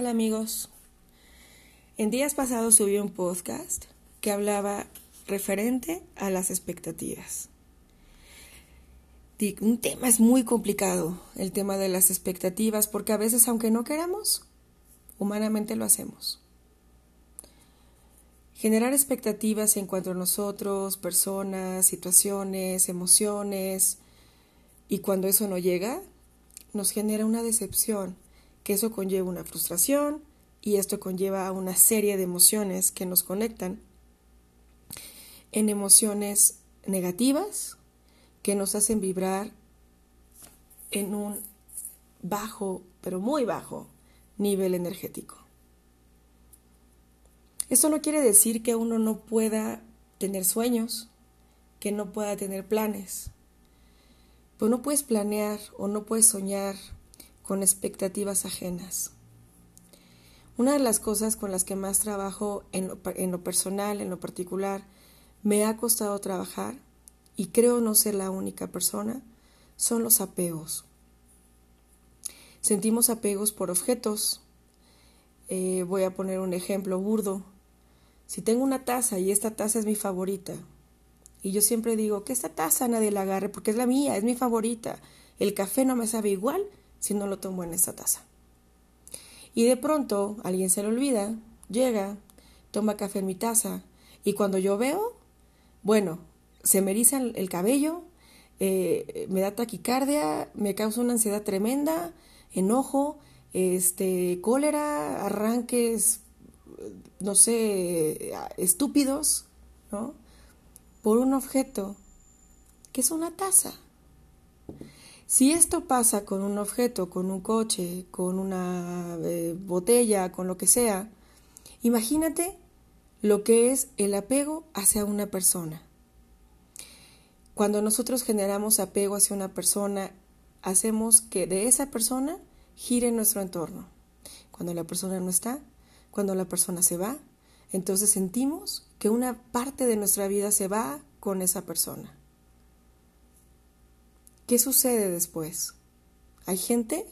Hola amigos. En días pasados subí un podcast que hablaba referente a las expectativas. Un tema es muy complicado, el tema de las expectativas, porque a veces aunque no queramos, humanamente lo hacemos. Generar expectativas en cuanto a nosotros, personas, situaciones, emociones, y cuando eso no llega, nos genera una decepción que eso conlleva una frustración y esto conlleva una serie de emociones que nos conectan en emociones negativas que nos hacen vibrar en un bajo, pero muy bajo nivel energético. Esto no quiere decir que uno no pueda tener sueños, que no pueda tener planes. Pues no puedes planear o no puedes soñar con expectativas ajenas. Una de las cosas con las que más trabajo en lo, personal, en lo particular, me ha costado trabajar, y creo no ser la única persona, son los apegos. Sentimos apegos por objetos. Eh, voy a poner un ejemplo burdo. Si tengo una taza y esta taza es mi favorita, y yo siempre digo que esta taza nadie la agarre porque es la mía, es mi favorita, el café no me sabe igual, si no lo tomo en esta taza. Y de pronto alguien se le olvida, llega, toma café en mi taza y cuando yo veo, bueno, se me eriza el cabello, eh, me da taquicardia, me causa una ansiedad tremenda, enojo, este, cólera, arranques, no sé, estúpidos, ¿no? Por un objeto que es una taza. Si esto pasa con un objeto, con un coche, con una eh, botella, con lo que sea, imagínate lo que es el apego hacia una persona. Cuando nosotros generamos apego hacia una persona, hacemos que de esa persona gire nuestro entorno. Cuando la persona no está, cuando la persona se va, entonces sentimos que una parte de nuestra vida se va con esa persona. ¿Qué sucede después? Hay gente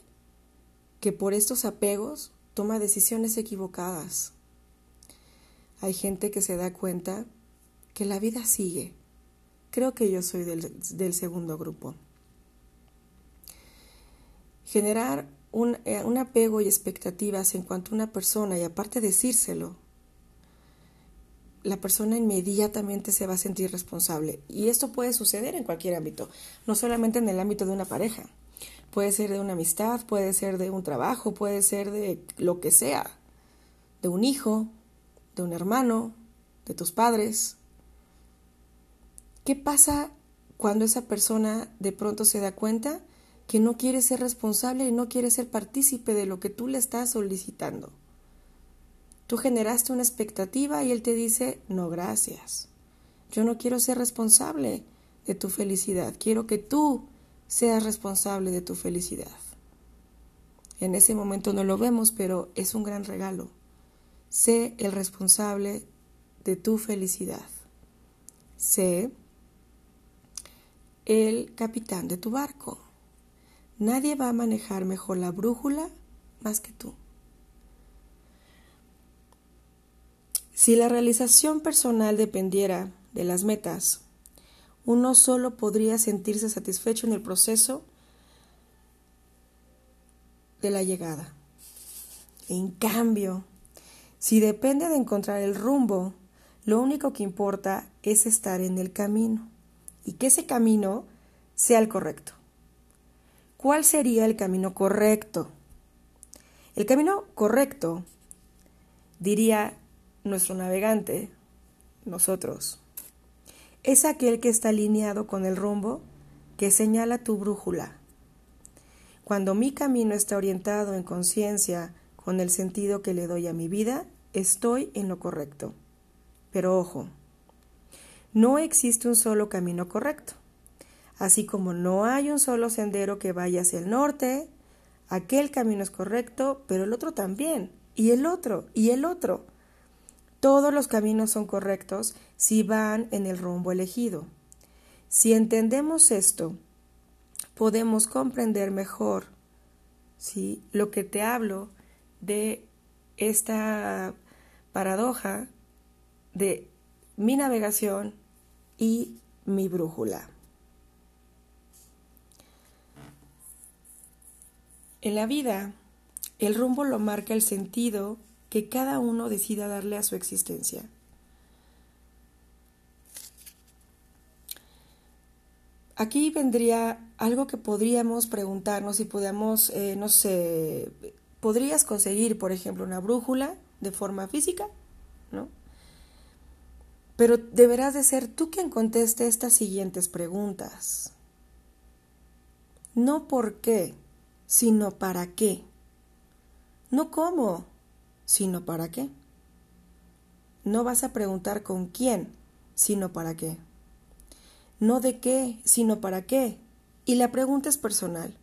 que por estos apegos toma decisiones equivocadas. Hay gente que se da cuenta que la vida sigue. Creo que yo soy del, segundo grupo. Generar un, eh, un apego y expectativas en cuanto a una persona y aparte decírselo la persona inmediatamente se va a sentir responsable. Y esto puede suceder en cualquier ámbito, no solamente en el ámbito de una pareja. Puede ser de una amistad, puede ser de un trabajo, puede ser de lo que sea, de un hijo, de un hermano, de tus padres. ¿Qué pasa cuando esa persona de pronto se da cuenta que no quiere ser responsable y no quiere ser partícipe de lo que tú le estás solicitando? Tú generaste una expectativa y él te dice, no, gracias. Yo no quiero ser responsable de tu felicidad, quiero que tú seas responsable de tu felicidad. En ese momento no lo vemos, pero es un gran regalo. Sé el responsable de tu felicidad. Sé el capitán de tu barco. Nadie va a manejar mejor la brújula más que tú. Si la realización personal dependiera de las metas, uno solo podría sentirse satisfecho en el proceso de la llegada. En cambio, si depende de encontrar el rumbo, lo único que importa es estar en el camino y que ese camino sea el correcto. ¿Cuál sería el camino correcto? El camino correcto, diría nuestro navegante, nosotros, es aquel que está alineado con el rumbo que señala tu brújula. Cuando mi camino está orientado en conciencia con el sentido que le doy a mi vida, estoy en lo correcto. Pero ojo, no existe un solo camino correcto. Así como no hay un solo sendero que vaya hacia el norte, aquel camino es correcto, pero el otro también, y el otro, y el otro. Todos los caminos son correctos si van en el rumbo elegido. Si entendemos esto, podemos comprender mejor ¿sí? lo que te hablo de esta paradoja de mi navegación y mi brújula. En la vida, el rumbo lo marca el sentido que cada uno decida darle a su existencia. Aquí vendría algo que podríamos preguntarnos y podríamos, eh, no sé, podrías conseguir, por ejemplo, una brújula de forma física, ¿no? Pero deberás de ser tú quien conteste estas siguientes preguntas. No por qué, sino para qué. No cómo, sino para qué. No vas a preguntar con quién, sino para qué. No de qué, sino para qué. Y la pregunta es personal.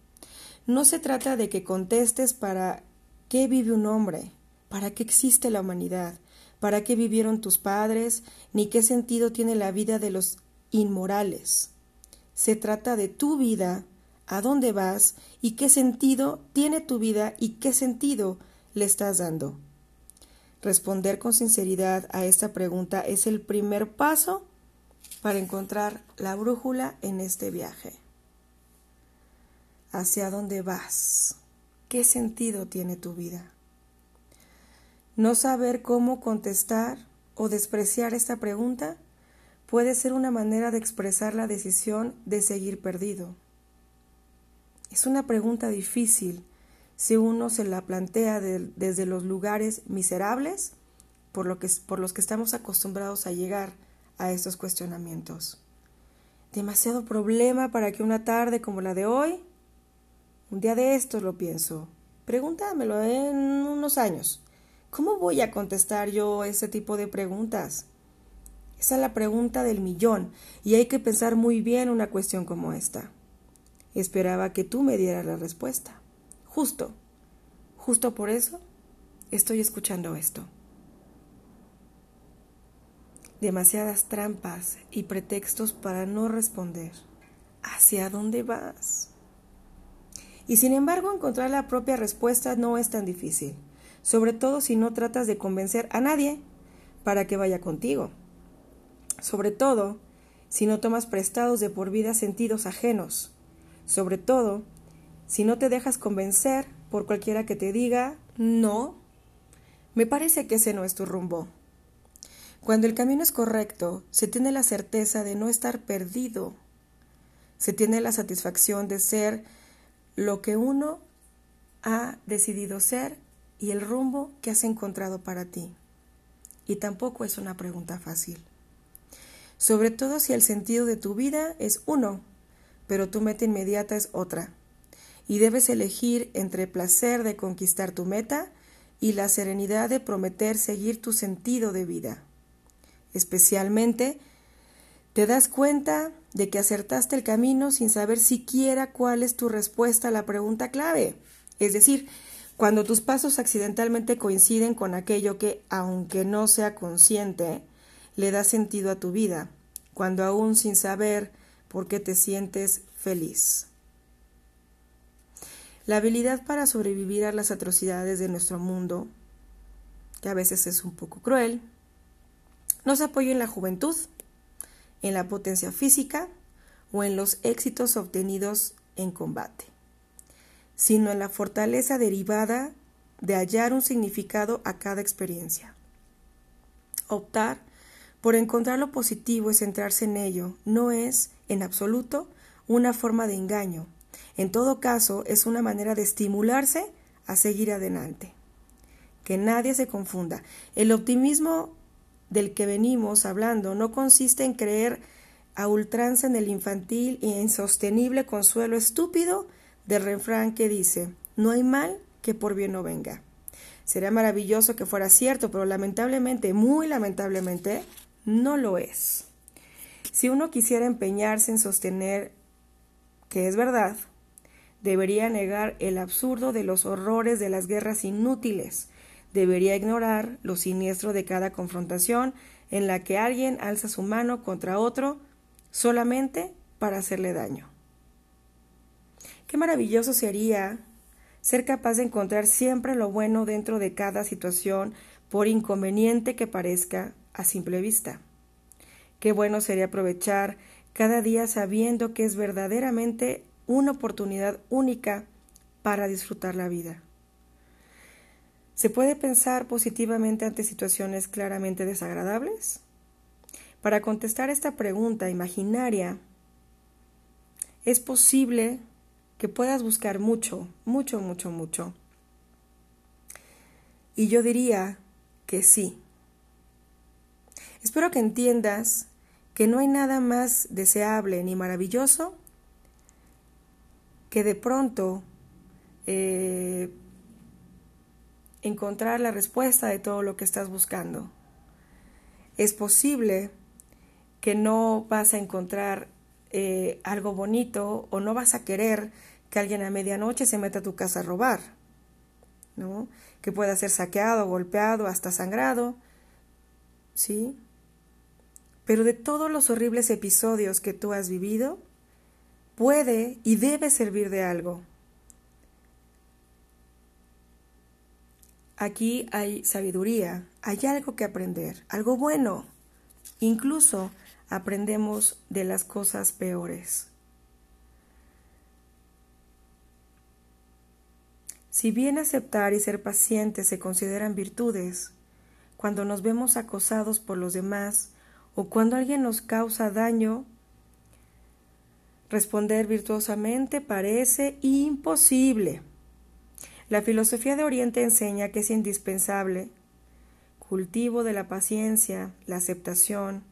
No se trata de que contestes para qué vive un hombre, para qué existe la humanidad, para qué vivieron tus padres, ni qué sentido tiene la vida de los inmorales. Se trata de tu vida, a dónde vas y qué sentido tiene tu vida y qué sentido le estás dando. Responder con sinceridad a esta pregunta es el primer paso para encontrar la brújula en este viaje. ¿Hacia dónde vas? ¿Qué sentido tiene tu vida? No saber cómo contestar o despreciar esta pregunta puede ser una manera de expresar la decisión de seguir perdido. Es una pregunta difícil si uno se la plantea desde los lugares miserables por, lo que, por los que estamos acostumbrados a llegar a estos cuestionamientos. Demasiado problema para que una tarde como la de hoy, un día de estos lo pienso. Pregúntamelo en unos años. ¿Cómo voy a contestar yo ese tipo de preguntas? Esa es la pregunta del millón y hay que pensar muy bien una cuestión como esta. Esperaba que tú me dieras la respuesta. Justo, justo por eso estoy escuchando esto. Demasiadas trampas y pretextos para no responder. ¿Hacia dónde vas? Y sin embargo, encontrar la propia respuesta no es tan difícil sobre todo si no tratas de convencer a nadie para que vaya contigo. Sobre todo si no tomas prestados de por vida sentidos ajenos. Sobre todo si no te dejas convencer por cualquiera que te diga no. Me parece que ese no es tu rumbo. Cuando el camino es correcto, se tiene la certeza de no estar perdido. Se tiene la satisfacción de ser lo que uno ha decidido ser y el rumbo que has encontrado para ti. Y tampoco es una pregunta fácil. Sobre todo si el sentido de tu vida es uno, pero tu meta inmediata es otra. Y debes elegir entre el placer de conquistar tu meta y la serenidad de prometer seguir tu sentido de vida. Especialmente, te das cuenta de que acertaste el camino sin saber siquiera cuál es tu respuesta a la pregunta clave. Es decir, cuando tus pasos accidentalmente coinciden con aquello que, aunque no sea consciente, le da sentido a tu vida, cuando aún sin saber por qué te sientes feliz. La habilidad para sobrevivir a las atrocidades de nuestro mundo, que a veces es un poco cruel, no se apoya en la juventud, en la potencia física o en los éxitos obtenidos en combate sino en la fortaleza derivada de hallar un significado a cada experiencia. Optar por encontrar lo positivo y centrarse en ello no es, en absoluto, una forma de engaño. En todo caso, es una manera de estimularse a seguir adelante. Que nadie se confunda. El optimismo del que venimos hablando no consiste en creer a ultranza en el infantil e insostenible consuelo estúpido del refrán que dice, no hay mal que por bien no venga. Sería maravilloso que fuera cierto, pero lamentablemente, muy lamentablemente, no lo es. Si uno quisiera empeñarse en sostener que es verdad, debería negar el absurdo de los horrores de las guerras inútiles, debería ignorar lo siniestro de cada confrontación en la que alguien alza su mano contra otro solamente para hacerle daño. Qué maravilloso sería ser capaz de encontrar siempre lo bueno dentro de cada situación, por inconveniente que parezca a simple vista. Qué bueno sería aprovechar cada día sabiendo que es verdaderamente una oportunidad única para disfrutar la vida. ¿Se puede pensar positivamente ante situaciones claramente desagradables? Para contestar esta pregunta imaginaria, es posible que puedas buscar mucho, mucho, mucho, mucho. Y yo diría que sí. Espero que entiendas que no hay nada más deseable ni maravilloso que de pronto eh, encontrar la respuesta de todo lo que estás buscando. Es posible que no vas a encontrar eh, algo bonito o no vas a querer que alguien a medianoche se meta a tu casa a robar, ¿no? Que pueda ser saqueado, golpeado, hasta sangrado, ¿sí? Pero de todos los horribles episodios que tú has vivido, puede y debe servir de algo. Aquí hay sabiduría, hay algo que aprender, algo bueno. Incluso aprendemos de las cosas peores. Si bien aceptar y ser paciente se consideran virtudes, cuando nos vemos acosados por los demás o cuando alguien nos causa daño, responder virtuosamente parece imposible. La filosofía de Oriente enseña que es indispensable cultivo de la paciencia, la aceptación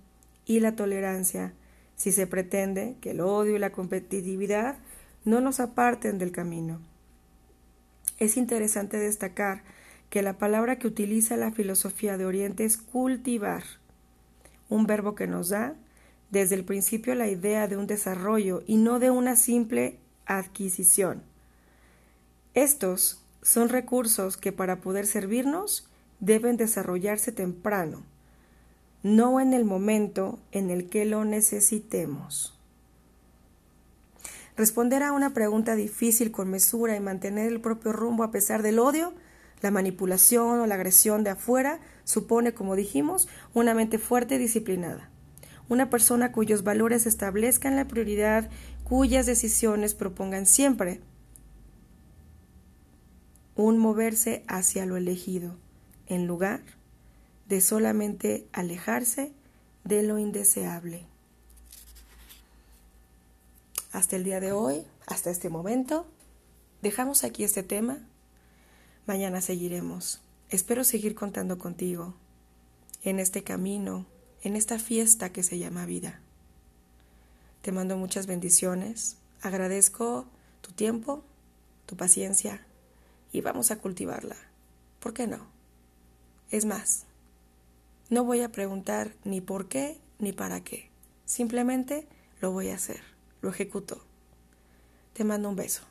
y la tolerancia si se pretende que el odio y la competitividad no nos aparten del camino. Es interesante destacar que la palabra que utiliza la filosofía de Oriente es cultivar, un verbo que nos da desde el principio la idea de un desarrollo y no de una simple adquisición. Estos son recursos que para poder servirnos deben desarrollarse temprano, no en el momento en el que lo necesitemos. Responder a una pregunta difícil con mesura y mantener el propio rumbo a pesar del odio, la manipulación o la agresión de afuera supone, como dijimos, una mente fuerte y disciplinada. Una persona cuyos valores establezcan la prioridad, cuyas decisiones propongan siempre un moverse hacia lo elegido, en lugar de solamente alejarse de lo indeseable. Hasta el día de hoy, hasta este momento, dejamos aquí este tema. Mañana seguiremos. Espero seguir contando contigo en este camino, en esta fiesta que se llama vida. Te mando muchas bendiciones. Agradezco tu tiempo, tu paciencia y vamos a cultivarla. ¿Por qué no? Es más, no voy a preguntar ni por qué ni para qué. Simplemente lo voy a hacer, lo ejecuto. Te mando un beso.